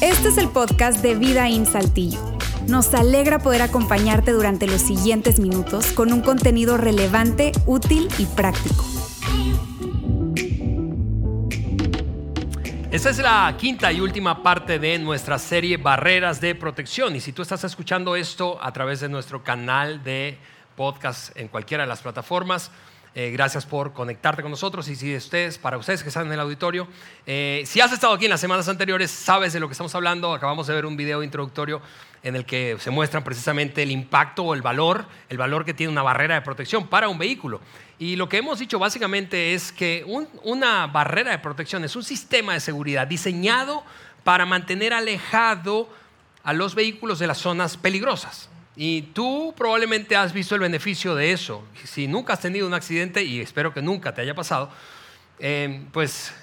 Este es el podcast de Vida en Saltillo. Nos alegra poder acompañarte durante los siguientes minutos con un contenido relevante, útil y práctico. Esta es la quinta y última parte de nuestra serie Barreras de Protección. Y si tú estás escuchando esto a través de nuestro canal de podcast en cualquiera de las plataformas, eh, gracias por conectarte con nosotros y si ustedes, para ustedes que están en el auditorio, eh, si has estado aquí en las semanas anteriores, sabes de lo que estamos hablando. Acabamos de ver un video introductorio en el que se muestra precisamente el impacto o el valor, el valor que tiene una barrera de protección para un vehículo. Y lo que hemos dicho básicamente es que una barrera de protección es un sistema de seguridad diseñado para mantener alejado a los vehículos de las zonas peligrosas. Y tú probablemente has visto el beneficio de eso. Si nunca has tenido un accidente, y espero que nunca te haya pasado, eh, pues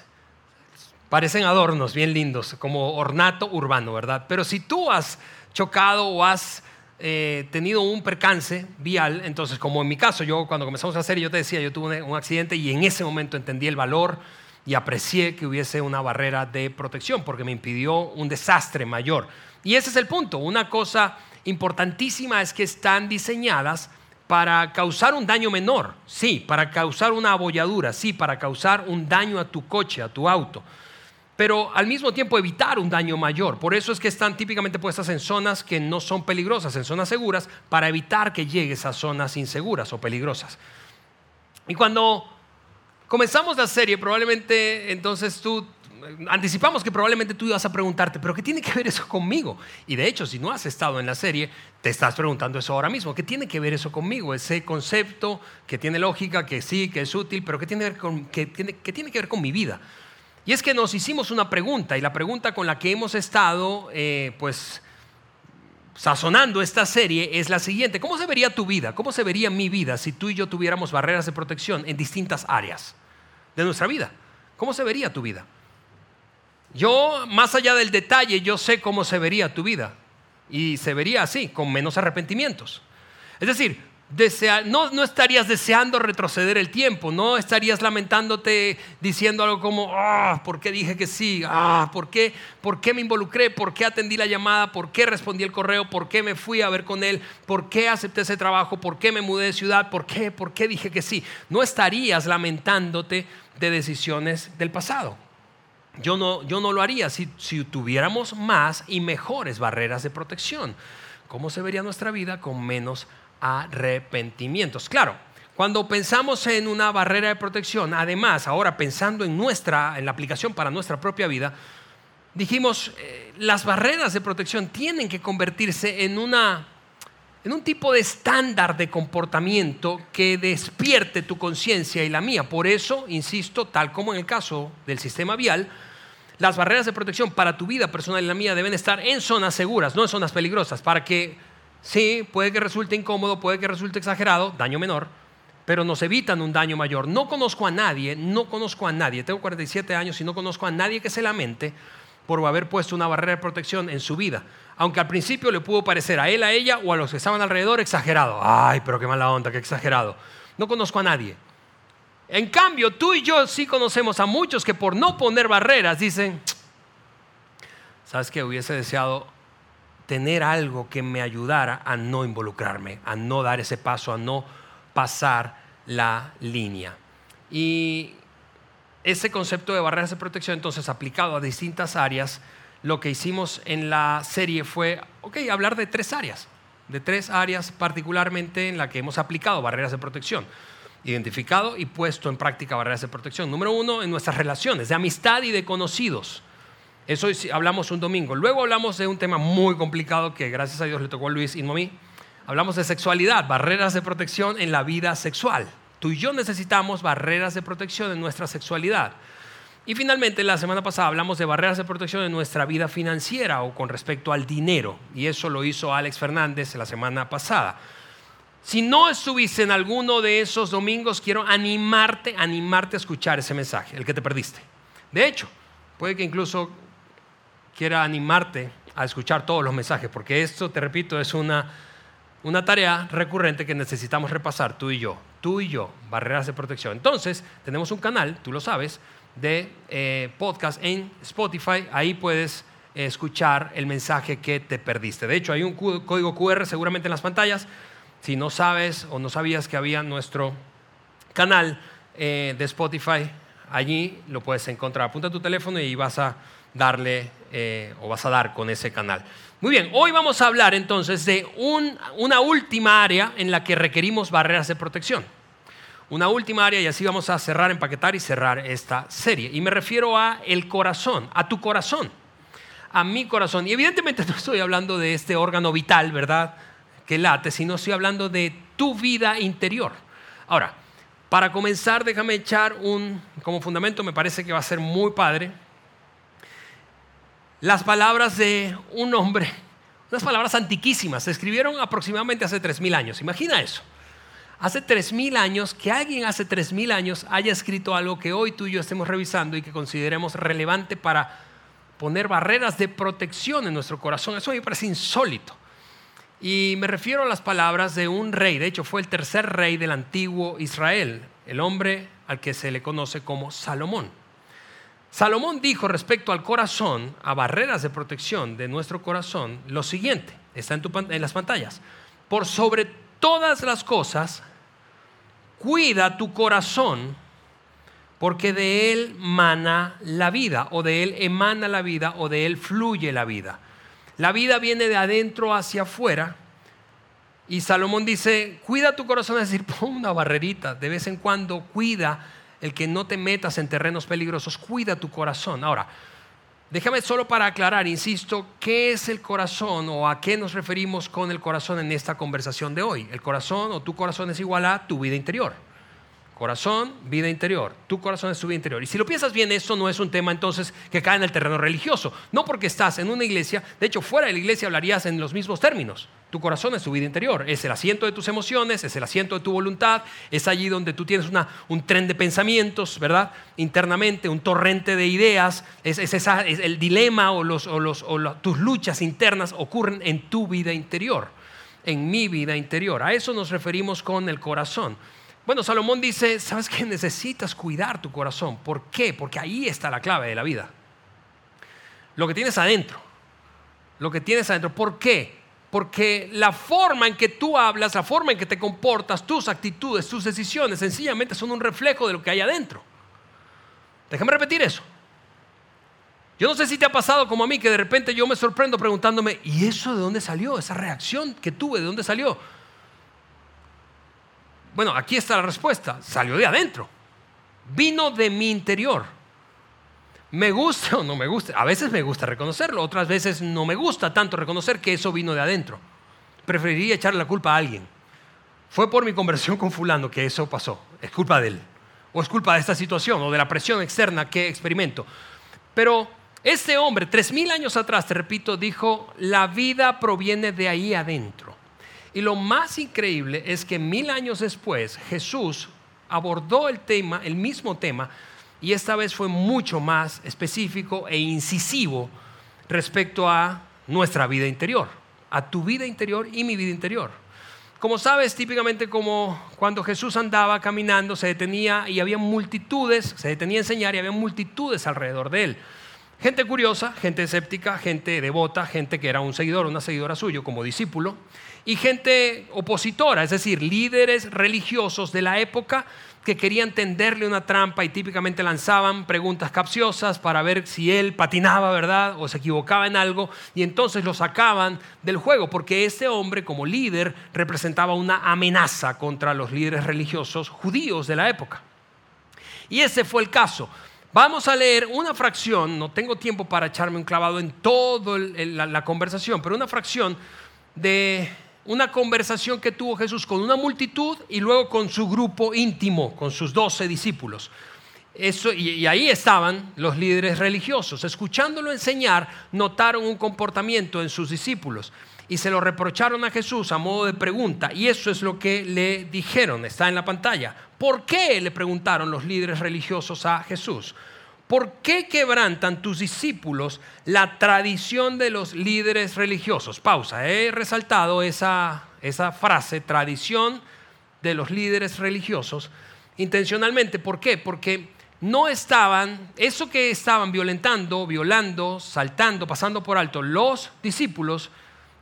parecen adornos bien lindos, como ornato urbano, ¿verdad? Pero si tú has chocado o has eh, tenido un percance vial, entonces como en mi caso, yo cuando comenzamos a serie, yo te decía, yo tuve un accidente y en ese momento entendí el valor y aprecié que hubiese una barrera de protección porque me impidió un desastre mayor. Y ese es el punto, una cosa importantísima es que están diseñadas para causar un daño menor, sí, para causar una abolladura, sí, para causar un daño a tu coche, a tu auto, pero al mismo tiempo evitar un daño mayor. Por eso es que están típicamente puestas en zonas que no son peligrosas, en zonas seguras, para evitar que llegues a zonas inseguras o peligrosas. Y cuando comenzamos la serie, probablemente entonces tú anticipamos que probablemente tú ibas a preguntarte, pero ¿qué tiene que ver eso conmigo? Y de hecho, si no has estado en la serie, te estás preguntando eso ahora mismo. ¿Qué tiene que ver eso conmigo? Ese concepto que tiene lógica, que sí, que es útil, pero ¿qué tiene que ver tiene, que, ver con mi vida? Y es que nos hicimos una pregunta, y la pregunta con la que hemos estado, eh, pues, sazonando esta serie es la siguiente. ¿Cómo se vería tu vida? ¿Cómo se vería mi vida si tú y yo tuviéramos barreras de protección en distintas áreas de nuestra vida? ¿Cómo se vería tu vida? Yo, más allá del detalle, yo sé cómo se vería tu vida. Y se vería así, con menos arrepentimientos. Es decir, no, estarías deseando retroceder el tiempo, no estarías lamentándote diciendo algo como, ah, ¿por qué dije que sí? Ah, ¿por qué, ¿por qué me involucré? ¿Por qué atendí la llamada? ¿Por qué respondí el correo? ¿Por qué me fui a ver con él? ¿Por qué acepté ese trabajo? ¿Por qué me mudé de ciudad? ¿Por qué? ¿Por qué dije que sí? No estarías lamentándote de decisiones del pasado. Yo no, yo no lo haría si, si tuviéramos más y mejores barreras de protección. ¿Cómo se vería nuestra vida con menos arrepentimientos? Claro, cuando pensamos en una barrera de protección, además, ahora pensando en nuestra, en la aplicación para nuestra propia vida, dijimos, eh, las barreras de protección tienen que convertirse en una en un tipo de estándar de comportamiento que despierte tu conciencia y la mía. Por eso, insisto, tal como en el caso del sistema vial, las barreras de protección para tu vida personal y la mía deben estar en zonas seguras, no en zonas peligrosas, para que, sí, puede que resulte incómodo, puede que resulte exagerado, daño menor, pero nos evitan un daño mayor. No conozco a nadie, no conozco a nadie, tengo 47 años y no conozco a nadie que se lamente por haber puesto una barrera de protección en su vida. Aunque al principio le pudo parecer a él, a ella o a los que estaban alrededor exagerado. Ay, pero qué mala onda, qué exagerado. No conozco a nadie. En cambio, tú y yo sí conocemos a muchos que por no poner barreras dicen, ¿sabes qué? Hubiese deseado tener algo que me ayudara a no involucrarme, a no dar ese paso, a no pasar la línea. Y ese concepto de barreras de protección, entonces aplicado a distintas áreas, lo que hicimos en la serie fue, ok, hablar de tres áreas, de tres áreas particularmente en la que hemos aplicado barreras de protección, identificado y puesto en práctica barreras de protección. Número uno, en nuestras relaciones de amistad y de conocidos. Eso hablamos un domingo. Luego hablamos de un tema muy complicado que gracias a Dios le tocó a Luis y no a mí. Hablamos de sexualidad, barreras de protección en la vida sexual. Tú y yo necesitamos barreras de protección en nuestra sexualidad. Y finalmente, la semana pasada hablamos de barreras de protección en nuestra vida financiera o con respecto al dinero. Y eso lo hizo Alex Fernández la semana pasada. Si no estuviste en alguno de esos domingos, quiero animarte, animarte a escuchar ese mensaje, el que te perdiste. De hecho, puede que incluso quiera animarte a escuchar todos los mensajes, porque esto, te repito, es una una tarea recurrente que necesitamos repasar tú y yo, tú y yo, barreras de protección. Entonces, tenemos un canal, tú lo sabes, de eh, podcast en Spotify, ahí puedes escuchar el mensaje que te perdiste. De hecho, hay un código QR seguramente en las pantallas. Si no sabes o no sabías que había nuestro canal eh, de Spotify, allí lo puedes encontrar. Apunta tu teléfono y vas a darle eh, o vas a dar con ese canal. Muy bien, hoy vamos a hablar entonces de una última área en la que requerimos barreras de protección. Una última área y así vamos a cerrar, empaquetar y cerrar esta serie. Y me refiero a el corazón, a tu corazón, a mi corazón. Y evidentemente no estoy hablando de este órgano vital, ¿verdad? Que late, sino estoy hablando de tu vida interior. Ahora, para comenzar, déjame echar un, como fundamento, me parece que va a ser muy padre, las palabras de un hombre, unas palabras antiquísimas, se escribieron aproximadamente hace 3.000 años. Imagina eso. Hace 3.000 años, que alguien hace 3.000 años haya escrito algo que hoy tú y yo estemos revisando y que consideremos relevante para poner barreras de protección en nuestro corazón. Eso me parece insólito. Y me refiero a las palabras de un rey, de hecho fue el tercer rey del antiguo Israel, el hombre al que se le conoce como Salomón. Salomón dijo respecto al corazón, a barreras de protección de nuestro corazón, lo siguiente, está en, en las pantallas. Por sobre todas las cosas, cuida tu corazón, porque de él mana la vida, o de él emana la vida, o de él fluye la vida. La vida viene de adentro hacia afuera. Y Salomón dice, cuida tu corazón, es decir, pon una barrerita, de vez en cuando cuida el que no te metas en terrenos peligrosos, cuida tu corazón. Ahora, déjame solo para aclarar, insisto, ¿qué es el corazón o a qué nos referimos con el corazón en esta conversación de hoy? El corazón o tu corazón es igual a tu vida interior. Corazón, vida interior. Tu corazón es tu vida interior. Y si lo piensas bien, esto no es un tema entonces que cae en el terreno religioso. No porque estás en una iglesia, de hecho fuera de la iglesia hablarías en los mismos términos. Tu corazón es tu vida interior, es el asiento de tus emociones, es el asiento de tu voluntad, es allí donde tú tienes una, un tren de pensamientos, ¿verdad? Internamente, un torrente de ideas, es, esa, el dilema o, los, o, los, o tus luchas internas ocurren en tu vida interior, en mi vida interior. A eso nos referimos con el corazón. Bueno, Salomón dice, ¿sabes que necesitas cuidar tu corazón? ¿Por qué? Porque ahí está la clave de la vida. Lo que tienes adentro. Lo que tienes adentro. ¿Por qué? Porque la forma en que tú hablas, la forma en que te comportas, tus actitudes, tus decisiones, sencillamente son un reflejo de lo que hay adentro. Déjame repetir eso. Yo no sé si te ha pasado como a mí, que de repente yo me sorprendo preguntándome, ¿y eso de dónde salió? Esa reacción que tuve, ¿de dónde salió? Bueno, aquí está la respuesta. Salió de adentro. Vino de mi interior. Me gusta o no me gusta. A veces me gusta reconocerlo, otras veces no me gusta tanto reconocer que eso vino de adentro. Preferiría echarle la culpa a alguien. Fue por mi conversión con fulano que eso pasó. Es culpa de él. O es culpa de esta situación o de la presión externa que experimento. Pero este hombre, tres mil años atrás, te repito, dijo, la vida proviene de ahí adentro. Y lo más increíble es que mil años después Jesús abordó el tema, el mismo tema, y esta vez fue mucho más específico e incisivo respecto a nuestra vida interior, a tu vida interior y mi vida interior. Como sabes, típicamente como cuando Jesús andaba caminando, se detenía y había multitudes, se detenía a enseñar y había multitudes alrededor de él. Gente curiosa, gente escéptica, gente devota, gente que era un seguidor, una seguidora suyo como discípulo y gente opositora, es decir, líderes religiosos de la época que querían tenderle una trampa y típicamente lanzaban preguntas capciosas para ver si él patinaba, ¿verdad? O se equivocaba en algo y entonces lo sacaban del juego porque este hombre como líder representaba una amenaza contra los líderes religiosos judíos de la época. Y ese fue el caso. Vamos a leer una fracción, no tengo tiempo para echarme un clavado en toda la conversación, pero una fracción de una conversación que tuvo Jesús con una multitud y luego con su grupo íntimo, con sus doce discípulos. Eso, y, y, ahí estaban los líderes religiosos. Escuchándolo enseñar, notaron un comportamiento en sus discípulos y se lo reprocharon a Jesús a modo de pregunta. Y eso es lo que le dijeron, está en la pantalla. ¿Por qué le preguntaron los líderes religiosos a Jesús? ¿Por qué quebrantan tus discípulos la tradición de los líderes religiosos? Pausa, he resaltado esa, esa frase, tradición de los líderes religiosos, intencionalmente. ¿Por qué? Porque no estaban, eso que estaban violentando, violando, saltando, pasando por alto los discípulos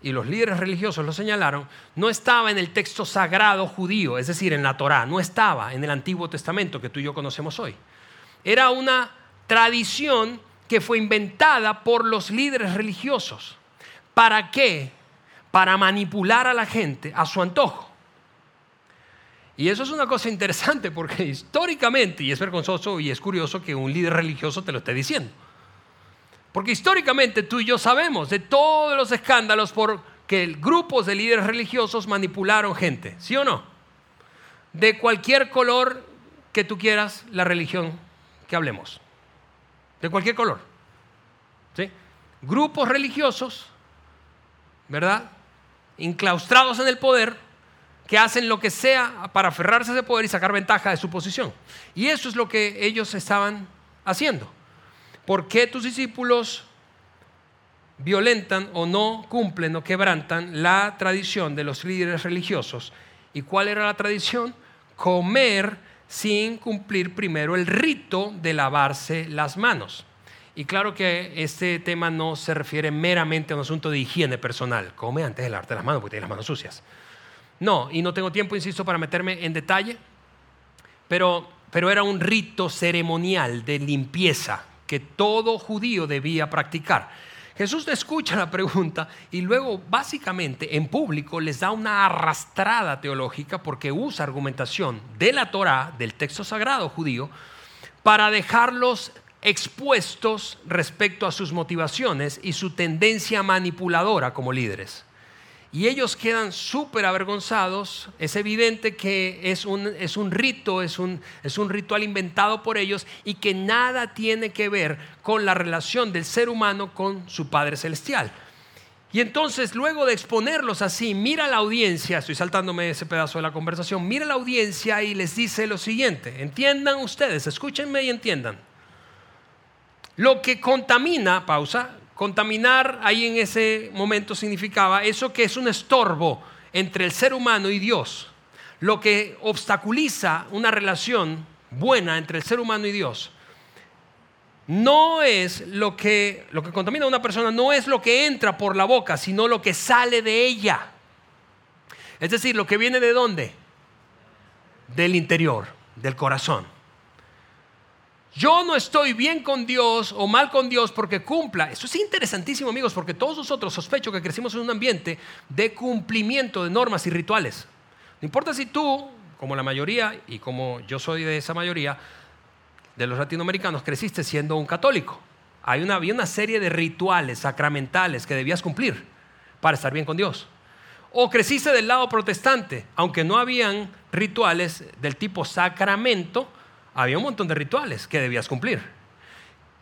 y los líderes religiosos lo señalaron, no estaba en el texto sagrado judío, es decir, en la Torá, no estaba en el Antiguo Testamento que tú y yo conocemos hoy. Era una tradición que fue inventada por los líderes religiosos. ¿Para qué? Para manipular a la gente a su antojo. Y eso es una cosa interesante porque históricamente, y es vergonzoso y es curioso que un líder religioso te lo esté diciendo. Porque históricamente tú y yo sabemos de todos los escándalos por que grupos de líderes religiosos manipularon gente, ¿sí o no? De cualquier color que tú quieras, la religión que hablemos. De cualquier color. ¿Sí? Grupos religiosos, ¿verdad? Inclaustrados en el poder, que hacen lo que sea para aferrarse a ese poder y sacar ventaja de su posición. Y eso es lo que ellos estaban haciendo. ¿Por qué tus discípulos violentan o no cumplen o quebrantan la tradición de los líderes religiosos? ¿Y cuál era la tradición? Comer sin cumplir primero el rito de lavarse las manos. Y claro que este tema no se refiere meramente a un asunto de higiene personal. Come antes de lavarte las manos porque tienes las manos sucias. No, y no tengo tiempo, insisto, para meterme en detalle, pero, pero era un rito ceremonial de limpieza que todo judío debía practicar. Jesús escucha la pregunta y luego básicamente en público les da una arrastrada teológica porque usa argumentación de la Torá, del texto sagrado judío, para dejarlos expuestos respecto a sus motivaciones y su tendencia manipuladora como líderes y ellos quedan súper avergonzados. Es evidente que es un, es un rito, es un, es un ritual inventado por ellos y que nada tiene que ver con la relación del ser humano con su Padre Celestial. Y entonces, luego de exponerlos así, mira la audiencia, estoy saltándome ese pedazo de la conversación, mira la audiencia y les dice lo siguiente, entiendan ustedes, escúchenme y entiendan. Lo que contamina, pausa, Contaminar ahí en ese momento significaba eso que es un estorbo entre el ser humano y Dios, lo que obstaculiza una relación buena entre el ser humano y Dios. No es lo que lo que contamina a una persona no es lo que entra por la boca, sino lo que sale de ella. Es decir, lo que viene de dónde? Del interior, del corazón. Yo no estoy bien con Dios o mal con Dios porque cumpla. Eso es interesantísimo, amigos, porque todos nosotros sospecho que crecimos en un ambiente de cumplimiento de normas y rituales. No importa si tú, como la mayoría, y como yo soy de esa mayoría, de los latinoamericanos, creciste siendo un católico. Hay una, había una serie de rituales sacramentales que debías cumplir para estar bien con Dios. O creciste del lado protestante, aunque no habían rituales del tipo sacramento, había un montón de rituales que debías cumplir.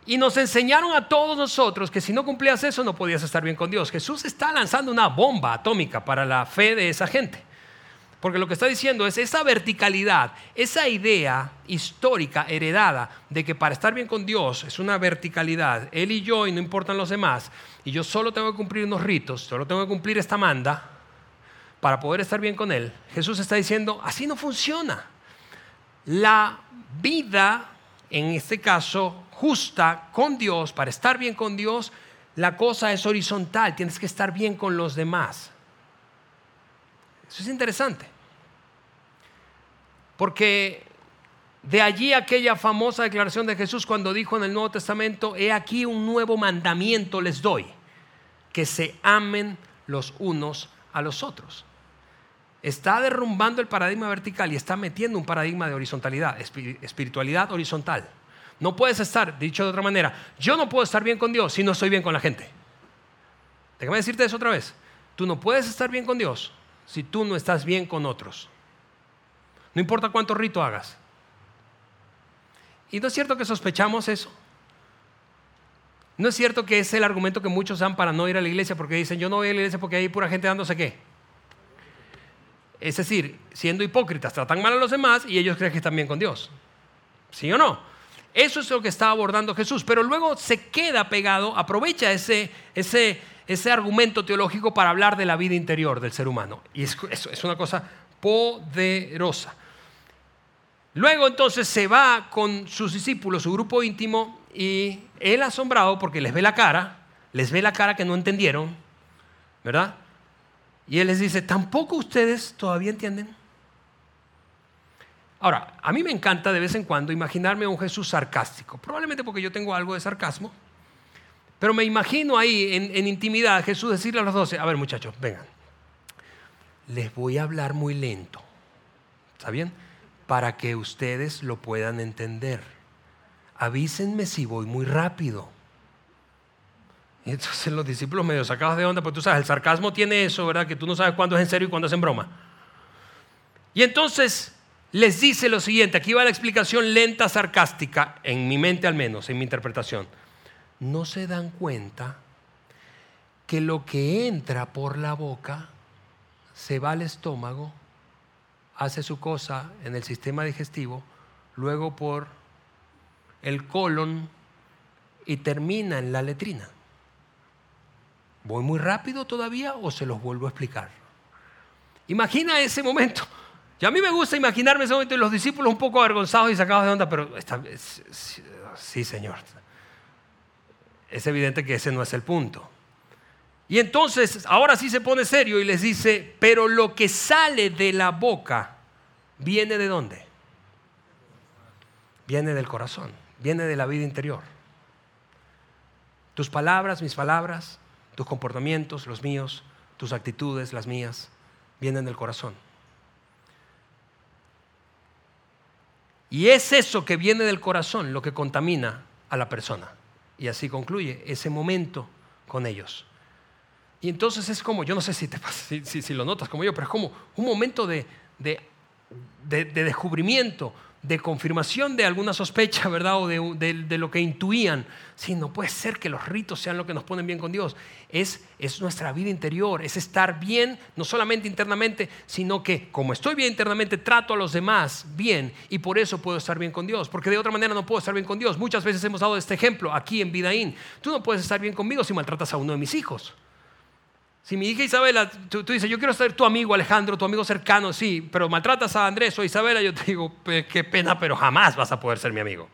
Y nos enseñaron a todos nosotros que si no cumplías eso no podías estar bien con Dios. Jesús está lanzando una bomba atómica para la fe de esa gente. Porque lo que está diciendo es esa verticalidad, esa idea histórica heredada de que para estar bien con Dios es una verticalidad, Él y yo y no importan los demás, y yo solo tengo que cumplir unos ritos, solo tengo que cumplir esta manda para poder estar bien con Él. Jesús está diciendo, así no funciona. La vida, en este caso, justa con Dios, para estar bien con Dios, la cosa es horizontal, tienes que estar bien con los demás. Eso es interesante. Porque de allí aquella famosa declaración de Jesús cuando dijo en el Nuevo Testamento, he aquí un nuevo mandamiento les doy, que se amen los unos a los otros está derrumbando el paradigma vertical y está metiendo un paradigma de horizontalidad, espiritualidad horizontal. No puedes estar, dicho de otra manera, yo no puedo estar bien con Dios si no estoy bien con la gente. Déjame decirte eso otra vez. Tú no puedes estar bien con Dios si tú no estás bien con otros. No importa cuánto rito hagas. Y no es cierto que sospechamos eso. No es cierto que es el argumento que muchos dan para no ir a la iglesia porque dicen, yo no voy a la iglesia porque hay pura gente dándose qué es decir, siendo hipócritas, tratan mal a los demás y ellos creen que están bien con Dios. ¿Sí o no? Eso es lo que está abordando Jesús, pero luego se queda pegado, aprovecha ese, ese, ese argumento teológico para hablar de la vida interior del ser humano. Y es, es una cosa poderosa. Luego entonces se va con sus discípulos, su grupo íntimo, y él asombrado porque les ve la cara, les ve la cara que no entendieron, ¿verdad? Y él les dice, ¿tampoco ustedes todavía entienden? Ahora, a mí me encanta de vez en cuando imaginarme a un Jesús sarcástico, probablemente porque yo tengo algo de sarcasmo, pero me imagino ahí en, intimidad a Jesús decirle a los doce, a ver muchachos, vengan, les voy a hablar muy lento, ¿está bien? Para que ustedes lo puedan entender. Avísenme si voy muy rápido. Y entonces los discípulos medio sacados de onda, pues tú sabes, el sarcasmo tiene eso, ¿verdad? Que tú no sabes cuándo es en serio y cuándo es en broma. Y entonces les dice lo siguiente, aquí va la explicación lenta, sarcástica, en mi mente al menos, en mi interpretación. No se dan cuenta que lo que entra por la boca se va al estómago, hace su cosa en el sistema digestivo, luego por el colon y termina en la letrina. ¿Voy muy rápido todavía o se los vuelvo a explicar? Imagina ese momento. Y a mí me gusta imaginarme ese momento y los discípulos un poco avergonzados y sacados de onda, pero sí, Señor. Es evidente que ese no es el punto. Y entonces, ahora sí se pone serio y les dice, pero lo que sale de la boca viene de dónde? Viene del corazón, viene de la vida interior. Tus palabras, mis palabras, tus comportamientos, los míos, tus actitudes, las mías, vienen del corazón. Y es eso que viene del corazón lo que contamina a la persona. Y así concluye ese momento con ellos. Y entonces es como, yo no sé si, te si, lo notas como yo, pero es como un momento de, de, de descubrimiento, de confirmación de alguna sospecha, ¿verdad? O de, lo que intuían. Sí, no puede ser que los ritos sean lo que nos ponen bien con Dios. Es, es nuestra vida interior, es estar bien, no solamente internamente, sino que como estoy bien internamente, trato a los demás bien y por eso puedo estar bien con Dios. Porque de otra manera no puedo estar bien con Dios. Muchas veces hemos dado este ejemplo aquí en Vidaín. Tú no puedes estar bien conmigo si maltratas a uno de mis hijos. Si mi hija Isabela, tú, dices, yo quiero ser tu amigo Alejandro, tu amigo cercano, sí, pero maltratas a Andrés o Isabela, yo te digo, qué pena, pero jamás vas a poder ser mi amigo.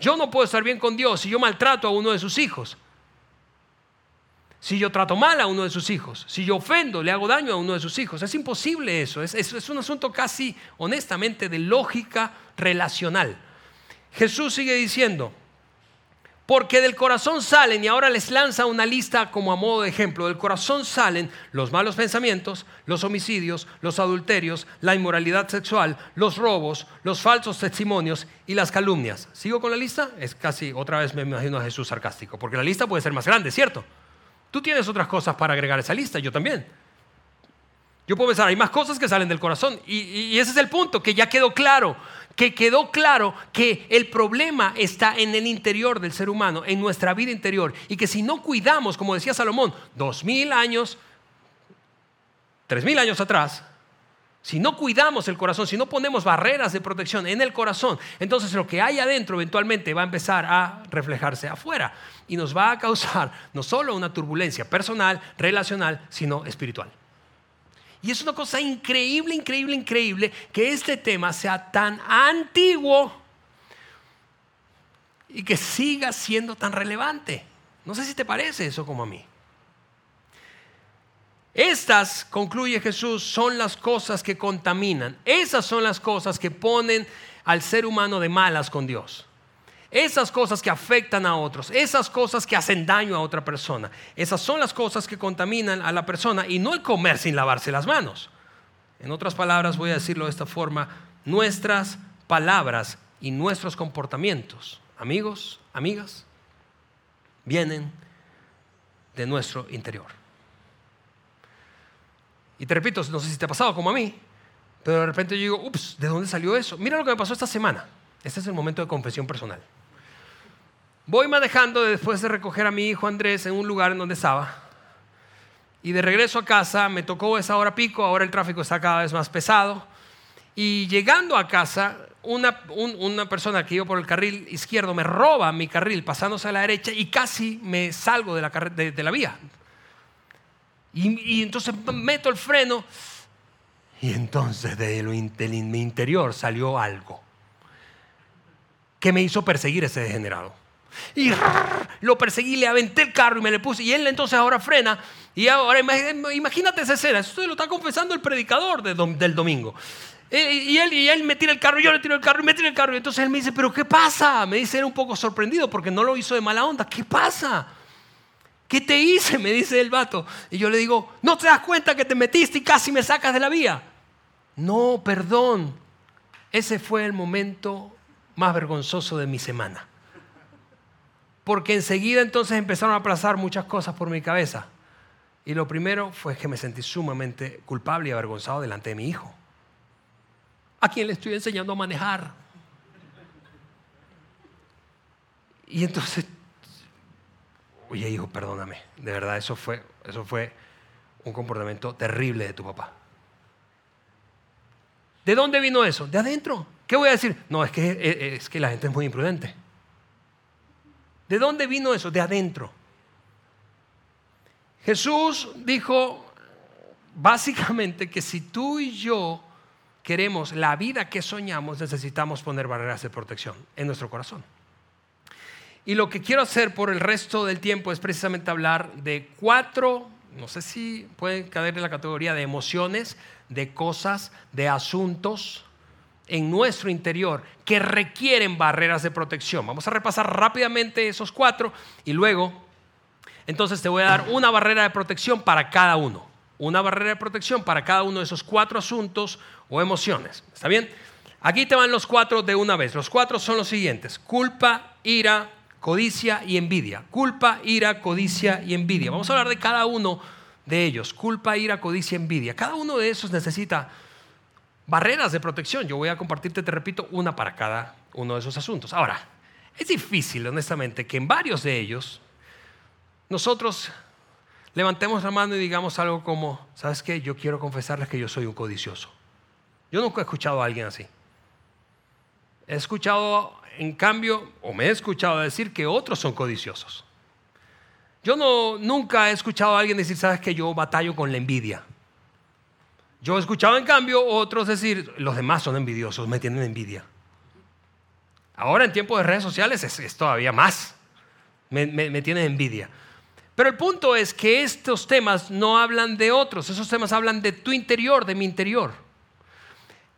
Yo no puedo estar bien con Dios si yo maltrato a uno de sus hijos. Si yo trato mal a uno de sus hijos, si yo ofendo, le hago daño a uno de sus hijos. Es imposible eso. Es, es un asunto casi, honestamente, de lógica relacional. Jesús sigue diciendo, porque del corazón salen, y ahora les lanza una lista como a modo de ejemplo, del corazón salen los malos pensamientos, los homicidios, los adulterios, la inmoralidad sexual, los robos, los falsos testimonios y las calumnias. ¿Sigo con la lista? Es casi, otra vez me imagino a Jesús sarcástico, porque la lista puede ser más grande, ¿cierto? Tú tienes otras cosas para agregar a esa lista, yo también. Yo puedo pensar, hay más cosas que salen del corazón. Y, y, ese es el punto, que ya quedó claro que quedó claro que el problema está en el interior del ser humano, en nuestra vida interior, y que si no cuidamos, como decía Salomón, dos mil años, tres mil años atrás, si no cuidamos el corazón, si no ponemos barreras de protección en el corazón, entonces lo que hay adentro eventualmente va a empezar a reflejarse afuera y nos va a causar no solo una turbulencia personal, relacional, sino espiritual. Y es una cosa increíble, increíble, increíble que este tema sea tan antiguo y que siga siendo tan relevante. No sé si te parece eso como a mí. Estas, concluye Jesús, son las cosas que contaminan. Esas son las cosas que ponen al ser humano de malas con Dios. Esas cosas que afectan a otros, esas cosas que hacen daño a otra persona, esas son las cosas que contaminan a la persona y no el comer sin lavarse las manos. En otras palabras, voy a decirlo de esta forma, nuestras palabras y nuestros comportamientos, amigos, amigas, vienen de nuestro interior. Y te repito, no sé si te ha pasado como a mí, pero de repente yo digo, ups, ¿de dónde salió eso? Mira lo que me pasó esta semana. Este es el momento de confesión personal. Voy manejando después de recoger a mi hijo Andrés en un lugar en donde estaba. Y de regreso a casa me tocó esa hora pico, ahora el tráfico está cada vez más pesado. Y llegando a casa una, una, persona que iba por el carril izquierdo me roba mi carril pasándose a la derecha y casi me salgo de la, de, la vía. Y, entonces meto el freno y entonces de lo, mi interior salió algo que me hizo perseguir ese degenerado. Y lo perseguí, le aventé el carro y me le puse. Y él entonces ahora frena. Y ahora imagínate esa escena. Eso lo está confesando el predicador del domingo. Y él, y él me tira el carro, yo le tiro el carro y me tira el carro. Y entonces él me dice, pero ¿qué pasa? Me dice, era un poco sorprendido porque no lo hizo de mala onda. ¿Qué pasa? ¿Qué te hice? Me dice el vato. Y yo le digo, ¿no te das cuenta que te metiste y casi me sacas de la vía? No, perdón. Ese fue el momento más vergonzoso de mi semana porque enseguida entonces empezaron a aplazar muchas cosas por mi cabeza. Y lo primero fue que me sentí sumamente culpable y avergonzado delante de mi hijo, a quien le estoy enseñando a manejar. Y entonces, oye hijo, perdóname, de verdad eso fue, eso fue un comportamiento terrible de tu papá. ¿De dónde vino eso? De adentro. ¿Qué voy a decir? No, es que, es que la gente es muy imprudente. ¿De dónde vino eso? De adentro. Jesús dijo básicamente que si tú y yo queremos la vida que soñamos, necesitamos poner barreras de protección en nuestro corazón. Y lo que quiero hacer por el resto del tiempo es precisamente hablar de cuatro, no sé si pueden caer en la categoría de emociones, de cosas, de asuntos, en nuestro interior que requieren barreras de protección. Vamos a repasar rápidamente esos cuatro y luego, entonces te voy a dar una barrera de protección para cada uno. Una barrera de protección para cada uno de esos cuatro asuntos o emociones. ¿Está bien? Aquí te van los cuatro de una vez. Los cuatro son los siguientes. Culpa, ira, codicia y envidia. Culpa, ira, codicia y envidia. Vamos a hablar de cada uno de ellos. Culpa, ira, codicia, envidia. Cada uno de esos necesita barreras de protección. Yo voy a compartirte, te repito, una para cada uno de esos asuntos. Ahora, es difícil, honestamente, que en varios de ellos nosotros levantemos la mano y digamos algo como, ¿sabes qué? Yo quiero confesarles que yo soy un codicioso. Yo nunca he escuchado a alguien así. He escuchado, en cambio, o me he escuchado decir que otros son codiciosos. Yo no, nunca he escuchado a alguien decir, ¿sabes qué? Yo batallo con la envidia. Yo he escuchado en cambio otros decir, los demás son envidiosos, me tienen envidia. Ahora en tiempo de redes sociales es, todavía más, me, me tienen envidia. Pero el punto es que estos temas no hablan de otros, esos temas hablan de tu interior, de mi interior.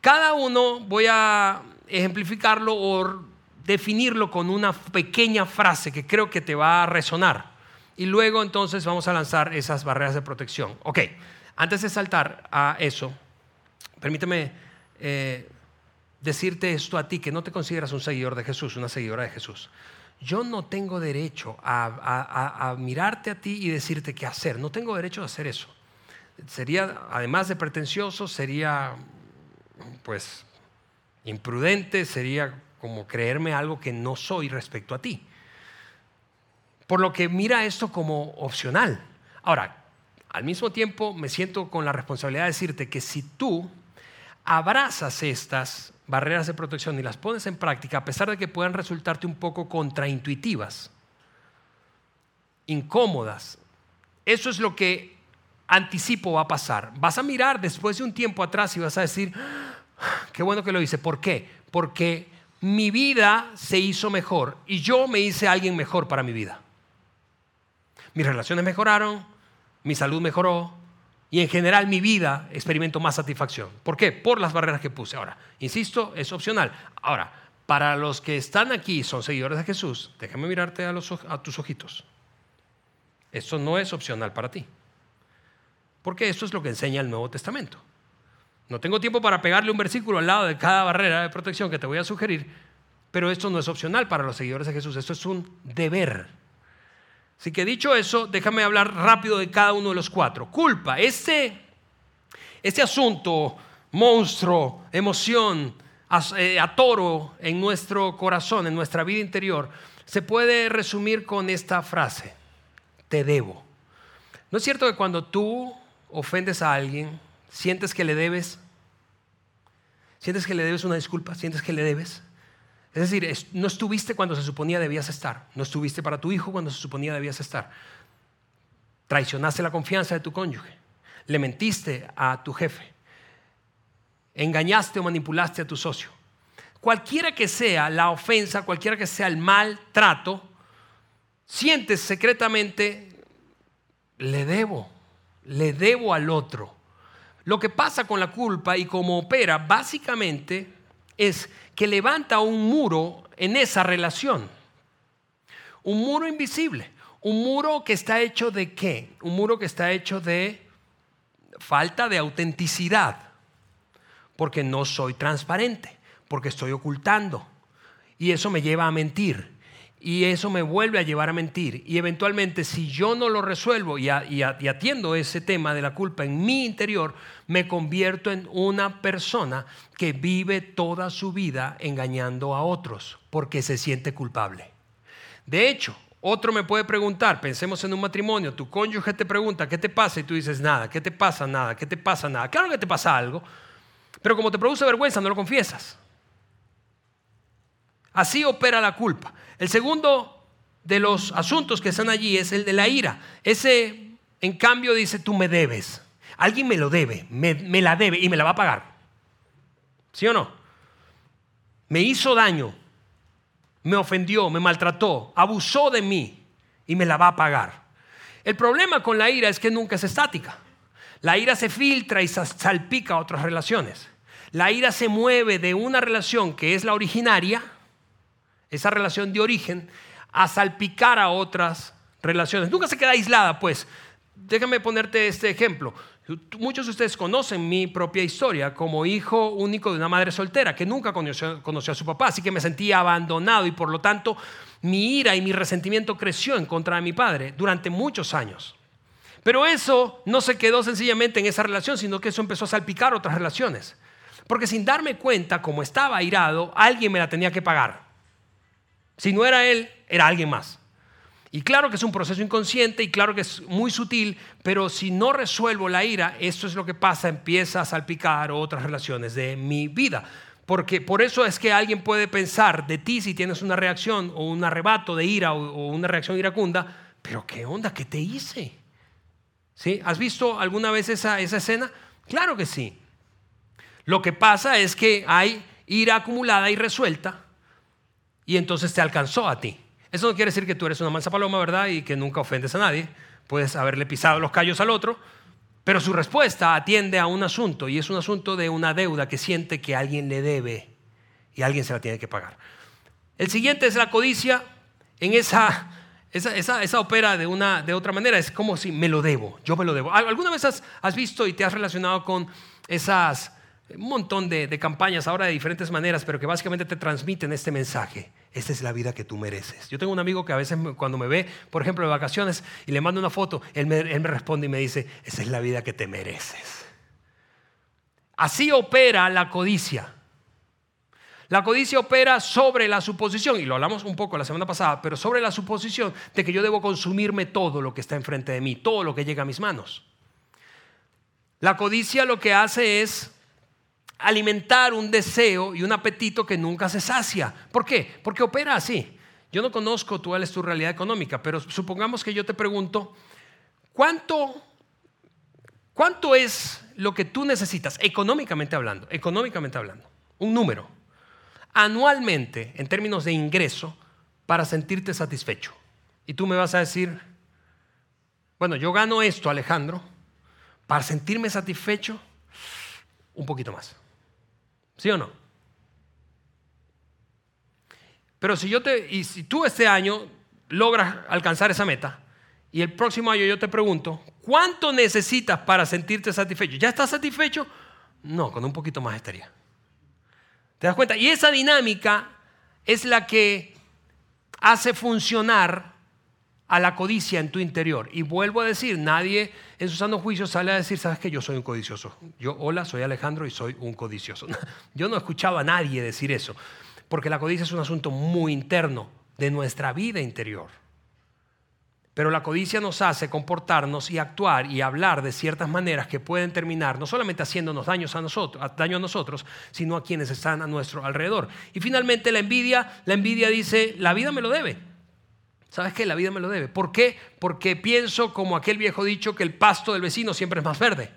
Cada uno voy a ejemplificarlo o definirlo con una pequeña frase que creo que te va a resonar. Y luego entonces vamos a lanzar esas barreras de protección. Ok, antes de saltar a eso, permíteme eh, decirte esto a ti, que no te consideras un seguidor de Jesús, una seguidora de Jesús. Yo no tengo derecho a, mirarte a ti y decirte qué hacer. No tengo derecho a hacer eso. Sería, además de pretencioso, sería, pues, imprudente, sería como creerme algo que no soy respecto a ti. Por lo que mira esto como opcional. Ahora, al mismo tiempo, me siento con la responsabilidad de decirte que si tú abrazas estas barreras de protección y las pones en práctica, a pesar de que puedan resultarte un poco contraintuitivas, incómodas, eso es lo que anticipo va a pasar. Vas a mirar después de un tiempo atrás y vas a decir, ah, qué bueno que lo hice. ¿Por qué? Porque mi vida se hizo mejor y yo me hice alguien mejor para mi vida. Mis relaciones mejoraron, mi salud mejoró y en general mi vida experimento más satisfacción. ¿Por qué? Por las barreras que puse. Ahora, insisto, es opcional. Ahora, para los que están aquí, son seguidores de Jesús, déjame mirarte a, a tus ojitos. Esto no es opcional para ti. Porque esto es lo que enseña el Nuevo Testamento. No tengo tiempo para pegarle un versículo al lado de cada barrera de protección que te voy a sugerir, pero esto no es opcional para los seguidores de Jesús, esto es un deber. Así que dicho eso, déjame hablar rápido de cada uno de los cuatro. Culpa, este, asunto, monstruo, emoción, eh, atoro en nuestro corazón, en nuestra vida interior, se puede resumir con esta frase, te debo. ¿No es cierto que cuando tú ofendes a alguien, sientes que le debes? ¿Sientes que le debes una disculpa? ¿Sientes que le debes? Es decir, no estuviste cuando se suponía debías estar. No estuviste para tu hijo cuando se suponía debías estar. Traicionaste la confianza de tu cónyuge. Le mentiste a tu jefe. Engañaste o manipulaste a tu socio. Cualquiera que sea la ofensa, cualquiera que sea el maltrato, sientes secretamente, le debo, le debo al otro. Lo que pasa con la culpa y cómo opera básicamente es que levanta un muro en esa relación. Un muro invisible. Un muro que está hecho de qué? Un muro que está hecho de falta de autenticidad. Porque no soy transparente, porque estoy ocultando. Y eso me lleva a mentir y eso me vuelve a llevar a mentir. Y eventualmente si yo no lo resuelvo y, atiendo ese tema de la culpa en mi interior, me convierto en una persona que vive toda su vida engañando a otros porque se siente culpable. De hecho, otro me puede preguntar, pensemos en un matrimonio, tu cónyuge te pregunta, ¿qué te pasa? Y tú dices, nada, ¿qué te pasa? Nada, ¿qué te pasa? Nada. Claro que te pasa algo, pero como te produce vergüenza, no lo confiesas. Así opera la culpa. El segundo de los asuntos que están allí es el de la ira. Ese, en cambio, dice, tú me debes. Alguien me lo debe, me, la debe y me la va a pagar. ¿Sí o no? Me hizo daño, me ofendió, me maltrató, abusó de mí y me la va a pagar. El problema con la ira es que nunca es estática. La ira se filtra y salpica a otras relaciones. La ira se mueve de una relación que es la originaria esa relación de origen, a salpicar a otras relaciones. Nunca se queda aislada, pues. Déjame ponerte este ejemplo. Muchos de ustedes conocen mi propia historia como hijo único de una madre soltera que nunca conoció, conoció, a su papá, así que me sentía abandonado y por lo tanto mi ira y mi resentimiento creció en contra de mi padre durante muchos años. Pero eso no se quedó sencillamente en esa relación, sino que eso empezó a salpicar otras relaciones. Porque sin darme cuenta, como estaba airado, alguien me la tenía que pagar. Si no era él, era alguien más. Y claro que es un proceso inconsciente y claro que es muy sutil, pero si no resuelvo la ira, esto es lo que pasa, empieza a salpicar otras relaciones de mi vida. Porque por eso es que alguien puede pensar de ti si tienes una reacción o un arrebato de ira o, una reacción iracunda, pero ¿qué onda? ¿Qué te hice? ¿Sí? ¿Has visto alguna vez esa, esa escena? Claro que sí. Lo que pasa es que hay ira acumulada y resuelta y entonces te alcanzó a ti. Eso no quiere decir que tú eres una mansa paloma, ¿verdad? Y que nunca ofendes a nadie. Puedes haberle pisado los callos al otro, pero su respuesta atiende a un asunto y es un asunto de una deuda que siente que alguien le debe y alguien se la tiene que pagar. El siguiente es la codicia. En esa, esa, esa, opera de, una, de otra manera. Es como si me lo debo, yo me lo debo. ¿Alguna vez has, has visto y te has relacionado con esas un montón de, campañas ahora de diferentes maneras, pero que básicamente te transmiten este mensaje. Esta es la vida que tú mereces. Yo tengo un amigo que a veces cuando me ve, por ejemplo, de vacaciones y le mando una foto, él me, él me responde y me dice, esa es la vida que te mereces. Así opera la codicia. La codicia opera sobre la suposición, y lo hablamos un poco la semana pasada, pero sobre la suposición de que yo debo consumirme todo lo que está enfrente de mí, todo lo que llega a mis manos. La codicia lo que hace es alimentar un deseo y un apetito que nunca se sacia. ¿Por qué? Porque opera así. Yo no conozco cuál es tu realidad económica, pero supongamos que yo te pregunto, ¿cuánto, cuánto es lo que tú necesitas, económicamente hablando, económicamente hablando? Un número. Anualmente, en términos de ingreso, para sentirte satisfecho. Y tú me vas a decir, bueno, yo gano esto, Alejandro, para sentirme satisfecho, un poquito más. ¿Sí o no? Pero si yo te, y si tú este año logras alcanzar esa meta, y el próximo año yo te pregunto, ¿cuánto necesitas para sentirte satisfecho? ¿Ya estás satisfecho? No, con un poquito más estaría. ¿Te das cuenta? Y esa dinámica es la que hace funcionar a la codicia en tu interior. Y vuelvo a decir, nadie en su sano juicio sale a decir, sabes que yo soy un codicioso. Yo, hola, soy Alejandro y soy un codicioso. Yo no escuchaba a nadie decir eso, porque la codicia es un asunto muy interno de nuestra vida interior. Pero la codicia nos hace comportarnos y actuar y hablar de ciertas maneras que pueden terminar no solamente haciéndonos daños a nosotros, daño a nosotros, sino a quienes están a nuestro alrededor. Y finalmente la envidia, la envidia dice, la vida me lo debe. ¿Sabes qué? La vida me lo debe. ¿Por qué? Porque pienso como aquel viejo dicho que el pasto del vecino siempre es más verde.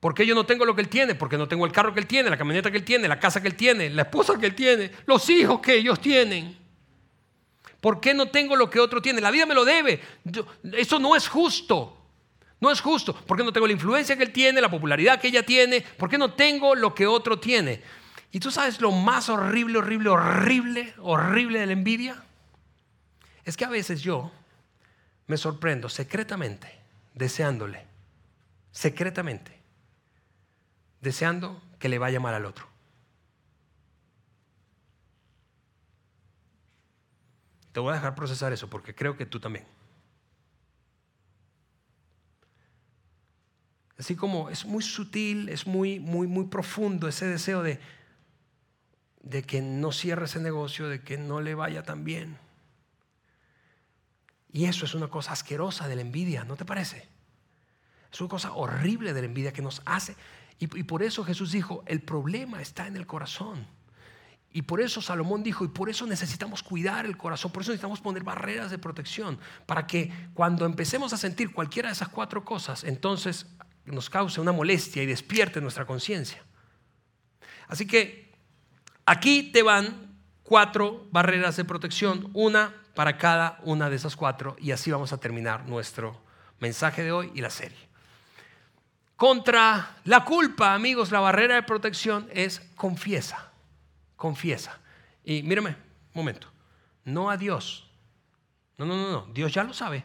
¿Por qué yo no tengo lo que él tiene? Porque no tengo el carro que él tiene, la camioneta que él tiene, la casa que él tiene, la esposa que él tiene, los hijos que ellos tienen. ¿Por qué no tengo lo que otro tiene? La vida me lo debe. eso no es justo. No es justo. ¿Por qué no tengo la influencia que él tiene, la popularidad que ella tiene? ¿Por qué no tengo lo que otro tiene? Y tú sabes lo más horrible, horrible, horrible, horrible de la envidia. Es que a veces yo me sorprendo secretamente, deseándole, secretamente, deseando que le vaya mal al otro. Te voy a dejar procesar eso porque creo que tú también. Así como es muy sutil, es muy, muy, muy profundo ese deseo de, de que no cierre ese negocio, de que no le vaya tan bien. Y eso es una cosa asquerosa de la envidia, ¿no te parece? Es una cosa horrible de la envidia que nos hace. Y, por eso Jesús dijo, el problema está en el corazón. Y por eso Salomón dijo, y por eso necesitamos cuidar el corazón, por eso necesitamos poner barreras de protección, para que cuando empecemos a sentir cualquiera de esas cuatro cosas, entonces nos cause una molestia y despierte nuestra conciencia. Así que aquí te van cuatro barreras de protección, una para cada una de esas cuatro, y así vamos a terminar nuestro mensaje de hoy y la serie. Contra la culpa, amigos, la barrera de protección es confiesa confiesa. Y mírame, un momento, no a Dios. No, no, no, no, Dios ya lo sabe.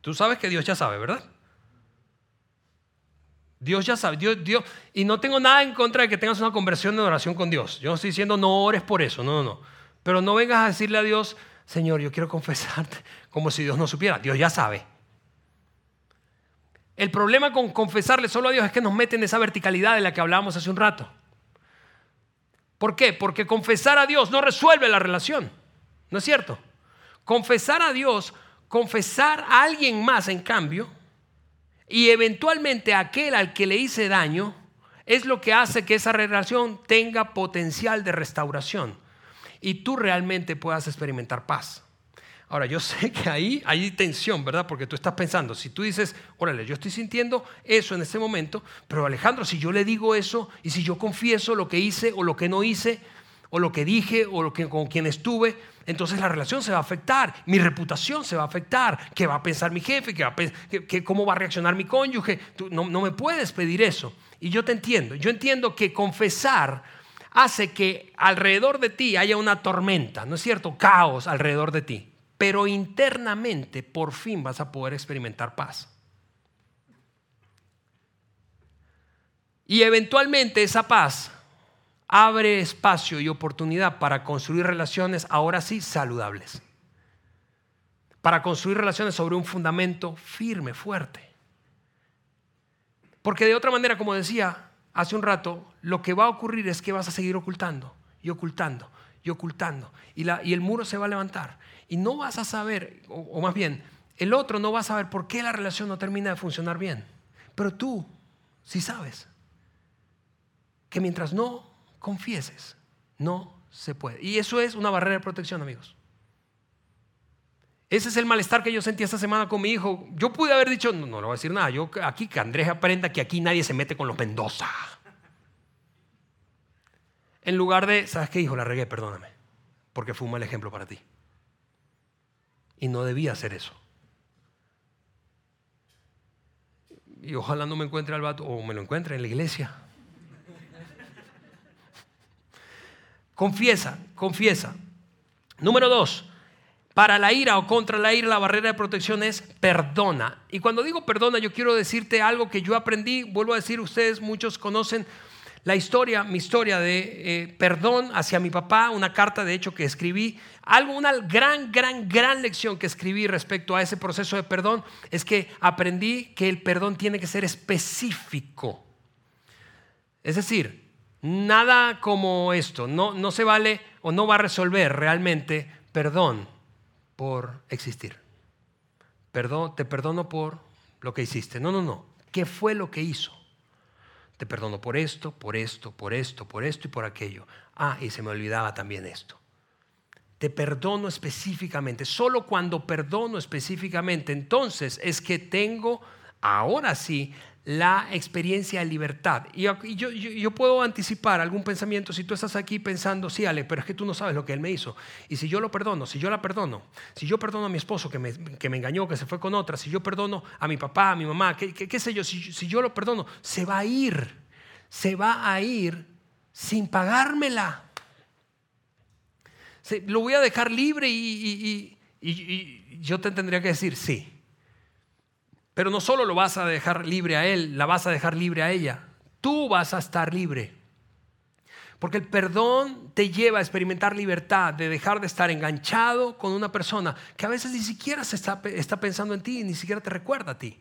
Tú sabes que Dios ya sabe, ¿verdad? Dios ya sabe, Dios, Dios, y no tengo nada en contra de que tengas una conversión de oración con Dios. Yo no estoy diciendo no ores por eso, no, no, no. Pero no vengas a decirle a Dios, Señor, yo quiero confesarte, como si Dios no supiera. Dios ya sabe. El problema con confesarle solo a Dios es que nos mete en esa verticalidad de la que hablábamos hace un rato. ¿Por qué? Porque confesar a Dios no resuelve la relación. ¿No es cierto? Confesar a Dios, confesar a alguien más en cambio, y eventualmente aquel al que le hice daño, es lo que hace que esa relación tenga potencial de restauración y tú realmente puedas experimentar paz. Ahora, yo sé que ahí hay tensión, ¿verdad? Porque tú estás pensando, si tú dices, órale, yo estoy sintiendo eso en este momento, pero Alejandro, si yo le digo eso y si yo confieso lo que hice o lo que no hice, o lo que dije o con quien estuve, entonces la relación se va a afectar, mi reputación se va a afectar, qué va a pensar mi jefe, qué cómo va a reaccionar mi cónyuge. Tú no me puedes pedir eso. Y yo te entiendo, yo entiendo que confesar hace que alrededor de ti haya una tormenta, ¿no es cierto? Caos alrededor de ti pero internamente por fin vas a poder experimentar paz. Y eventualmente esa paz abre espacio y oportunidad para construir relaciones ahora sí saludables. Para construir relaciones sobre un fundamento firme, fuerte. Porque de otra manera, como decía hace un rato, lo que va a ocurrir es que vas a seguir ocultando y ocultando y ocultando. Y, la, y el muro se va a levantar. Y no vas a saber, o, más bien, el otro no va a saber por qué la relación no termina de funcionar bien. Pero tú sí sabes que mientras no confieses, no se puede. Y eso es una barrera de protección, amigos. Ese es el malestar que yo sentí esta semana con mi hijo. Yo pude haber dicho, no, no le voy a decir nada, yo aquí que Andrés aprenda que aquí nadie se mete con los Mendoza. En lugar de, ¿sabes qué, hijo? La regué, perdóname, porque fue un mal ejemplo para ti. Y no debía hacer eso. Y ojalá no me encuentre al vato, o me lo encuentre en la iglesia. Confiesa, confiesa. Número dos, para la ira o contra la ira, la barrera de protección es perdona. Y cuando digo perdona, yo quiero decirte algo que yo aprendí, vuelvo a decir, ustedes muchos conocen la historia, mi historia de eh, perdón hacia mi papá, una carta de hecho que escribí, algo, una gran, gran, gran lección que escribí respecto a ese proceso de perdón es que aprendí que el perdón tiene que ser específico. Es decir, nada como esto, no, no se vale o no va a resolver realmente perdón. Por existir. Perdón, te perdono por lo que hiciste. No, no, no. ¿Qué fue lo que hizo? Te perdono por esto, por esto, por esto, por esto y por aquello. Ah, y se me olvidaba también esto. Te perdono específicamente. Solo cuando perdono específicamente, entonces es que tengo, ahora sí, la experiencia de libertad. Y yo, puedo anticipar algún pensamiento si tú estás aquí pensando, sí, Ale, pero es que tú no sabes lo que él me hizo. Y si yo lo perdono, si yo la perdono, si yo perdono a mi esposo que me, engañó, que se fue con otra, si yo perdono a mi papá, a mi mamá, qué, sé yo, si, yo lo perdono, se va a ir, se va a ir sin pagármela. lo voy a dejar libre y yo te tendría que decir, sí pero no solo lo vas a dejar libre a él, la vas a dejar libre a ella. Tú vas a estar libre. Porque el perdón te lleva a experimentar libertad, de dejar de estar enganchado con una persona que a veces ni siquiera se está, pensando en ti, ni siquiera te recuerda a ti.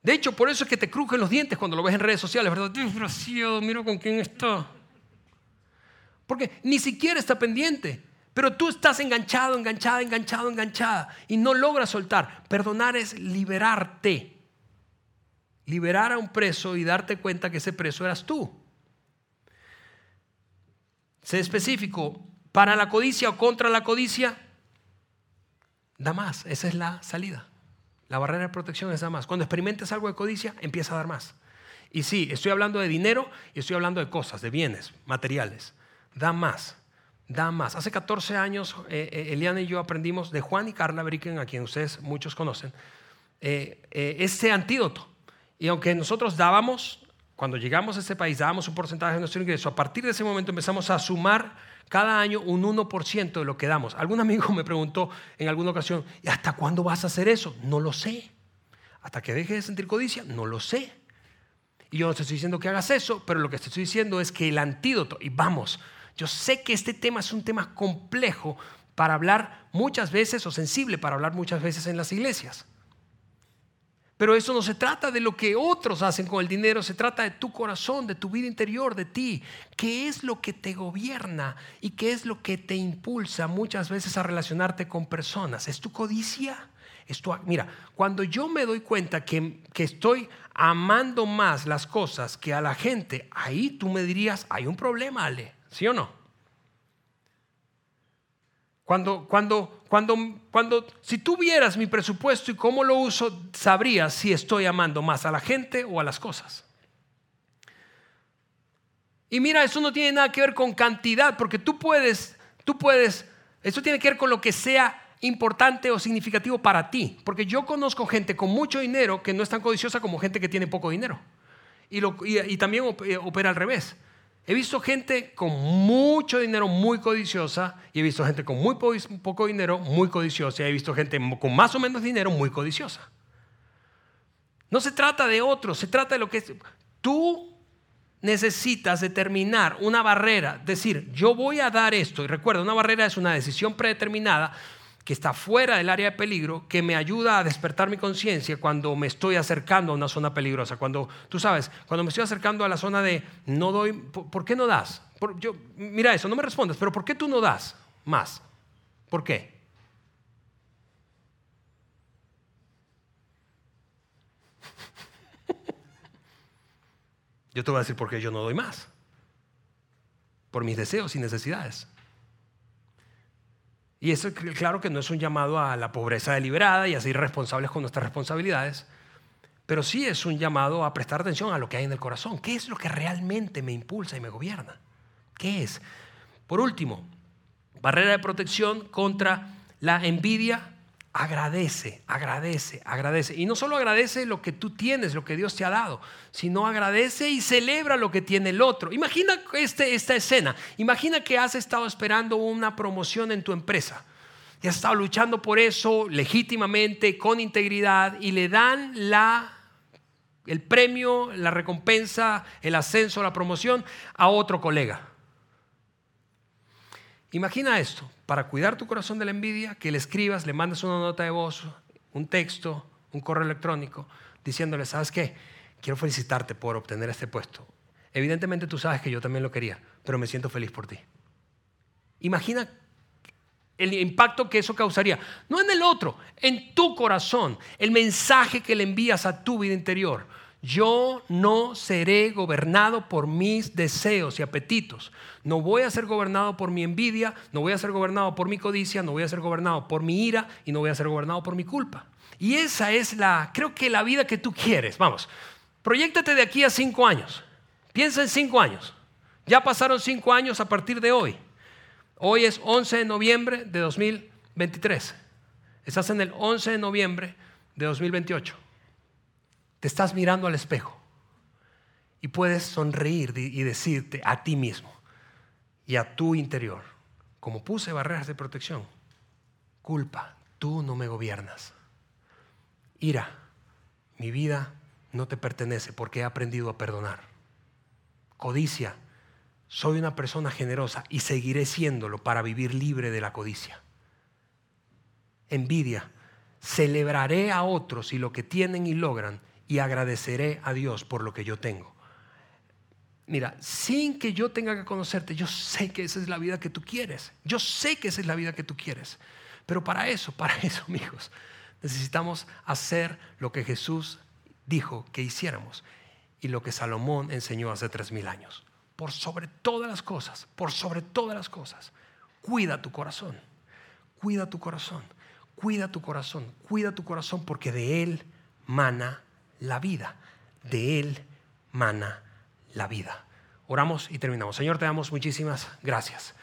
De hecho, por eso es que te crujen los dientes cuando lo ves en redes sociales, ¿verdad? Desgraciado, mira con quién está. Porque ni siquiera está pendiente. Pero tú estás enganchado, enganchada, enganchado, enganchada y no logras soltar. Perdonar es liberarte. Liberar a un preso y darte cuenta que ese preso eras tú. Sé específico, para la codicia o contra la codicia, da más. Esa es la salida. La barrera de protección es da más. Cuando experimentes algo de codicia, empieza a dar más. Y sí, estoy hablando de dinero y estoy hablando de cosas, de bienes, materiales. Da más da más. Hace 14 años, eh, eh, Eliana y yo aprendimos de Juan y Carla Bricken, a quien ustedes muchos conocen, eh, ese antídoto. Y aunque nosotros dábamos, cuando llegamos a este país, dábamos un porcentaje de nuestro ingreso, a partir de ese momento empezamos a sumar cada año un 1% de lo que damos. Algún amigo me preguntó en alguna ocasión, ¿y hasta cuándo vas a hacer eso? No lo sé. Hasta que deje de sentir codicia, no lo sé. Y yo no te estoy diciendo que hagas eso, pero lo que te estoy diciendo es que el antídoto, y vamos, yo sé que este tema es un tema complejo para hablar muchas veces o sensible para hablar muchas veces en las iglesias. Pero eso no se trata de lo que otros hacen con el dinero, se trata de tu corazón, de tu vida interior, de ti. ¿Qué es lo que te gobierna y qué es lo que te impulsa muchas veces a relacionarte con personas? ¿Es tu codicia? ¿Es Mira, cuando yo me doy cuenta que, que estoy amando más las cosas que a la gente, ahí tú me dirías, hay un problema, Ale. ¿Sí o no? Cuando, cuando, cuando, cuando, si tú vieras mi presupuesto y cómo lo uso, sabrías si estoy amando más a la gente o a las cosas. Y mira, eso no tiene nada que ver con cantidad, porque tú puedes, tú puedes, eso tiene que ver con lo que sea importante o significativo para ti. Porque yo conozco gente con mucho dinero que no es tan codiciosa como gente que tiene poco dinero. Y, y también opera al revés. He visto gente con mucho dinero muy codiciosa y he visto gente con muy poco dinero muy codiciosa y he visto gente con más o menos dinero muy codiciosa. No se trata de otros, se trata de lo que es. Tú necesitas determinar una barrera, decir, yo voy a dar esto. Y recuerda, una barrera es una decisión predeterminada que está fuera del área de peligro, que me ayuda a despertar mi conciencia cuando me estoy acercando a una zona peligrosa. Cuando, tú sabes, cuando me estoy acercando a la zona de no doy, ¿por, qué no das? yo, mira eso, no me respondas, pero ¿por qué tú no das más? ¿Por qué? Yo te voy a decir por qué yo no doy más. Por mis deseos y necesidades. Y eso claro que no es un llamado a la pobreza deliberada y a ser responsables con nuestras responsabilidades, pero sí es un llamado a prestar atención a lo que hay en el corazón. ¿Qué es lo que realmente me impulsa y me gobierna? ¿Qué es? Por último, barrera de protección contra la envidia agradece, agradece, agradece. Y no solo agradece lo que tú tienes, lo que Dios te ha dado, sino agradece y celebra lo que tiene el otro. Imagina este, esta escena. Imagina que has estado esperando una promoción en tu empresa. Y has estado luchando por eso legítimamente, con integridad, y le dan la, el premio, la recompensa, el ascenso, la promoción a otro colega. Imagina esto, para cuidar tu corazón de la envidia, que le escribas, le mandes una nota de voz, un texto, un correo electrónico, diciéndole, ¿sabes qué? Quiero felicitarte por obtener este puesto. Evidentemente tú sabes que yo también lo quería, pero me siento feliz por ti. Imagina el impacto que eso causaría. No en el otro, en tu corazón, el mensaje que le envías a tu vida interior. Yo no seré gobernado por mis deseos y apetitos. No voy a ser gobernado por mi envidia, no voy a ser gobernado por mi codicia, no voy a ser gobernado por mi ira y no voy a ser gobernado por mi culpa. Y esa es la, creo que la vida que tú quieres. Vamos, proyectate de aquí a cinco años. Piensa en cinco años. Ya pasaron cinco años a partir de hoy. Hoy es 11 de noviembre de 2023. Estás en el 11 de noviembre de 2028. Te estás mirando al espejo y puedes sonreír y decirte a ti mismo y a tu interior, como puse barreras de protección, culpa, tú no me gobiernas. Ira, mi vida no te pertenece porque he aprendido a perdonar. Codicia, soy una persona generosa y seguiré siéndolo para vivir libre de la codicia. Envidia, celebraré a otros y lo que tienen y logran y agradeceré a Dios por lo que yo tengo. Mira, sin que yo tenga que conocerte, yo sé que esa es la vida que tú quieres. Yo sé que esa es la vida que tú quieres. Pero para eso, para eso, amigos, necesitamos hacer lo que Jesús dijo que hiciéramos y lo que Salomón enseñó hace tres mil años por sobre todas las cosas, por sobre todas las cosas, cuida tu corazón, cuida tu corazón, cuida tu corazón, cuida tu corazón porque de él mana la vida, de él mana la vida. Oramos y terminamos. Señor, te damos muchísimas gracias.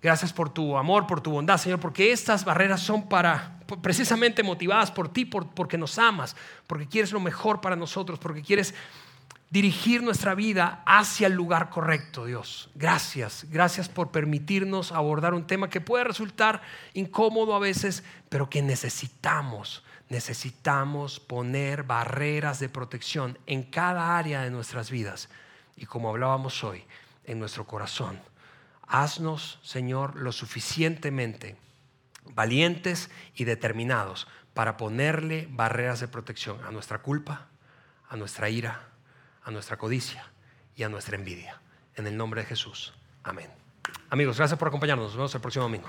Gracias por tu amor, por tu bondad, Señor, porque estas barreras son para precisamente motivadas por ti, porque nos amas, porque quieres lo mejor para nosotros, porque quieres dirigir nuestra vida hacia el lugar correcto, Dios. Gracias, gracias por permitirnos abordar un tema que puede resultar incómodo a veces, pero que necesitamos, necesitamos poner barreras de protección en cada área de nuestras vidas. Y como hablábamos hoy, en nuestro corazón. Haznos, Señor, lo suficientemente valientes y determinados para ponerle barreras de protección a nuestra culpa, a nuestra ira, a nuestra codicia y a nuestra envidia. En el nombre de Jesús. Amén. Amigos, gracias por acompañarnos. Nos vemos el próximo domingo.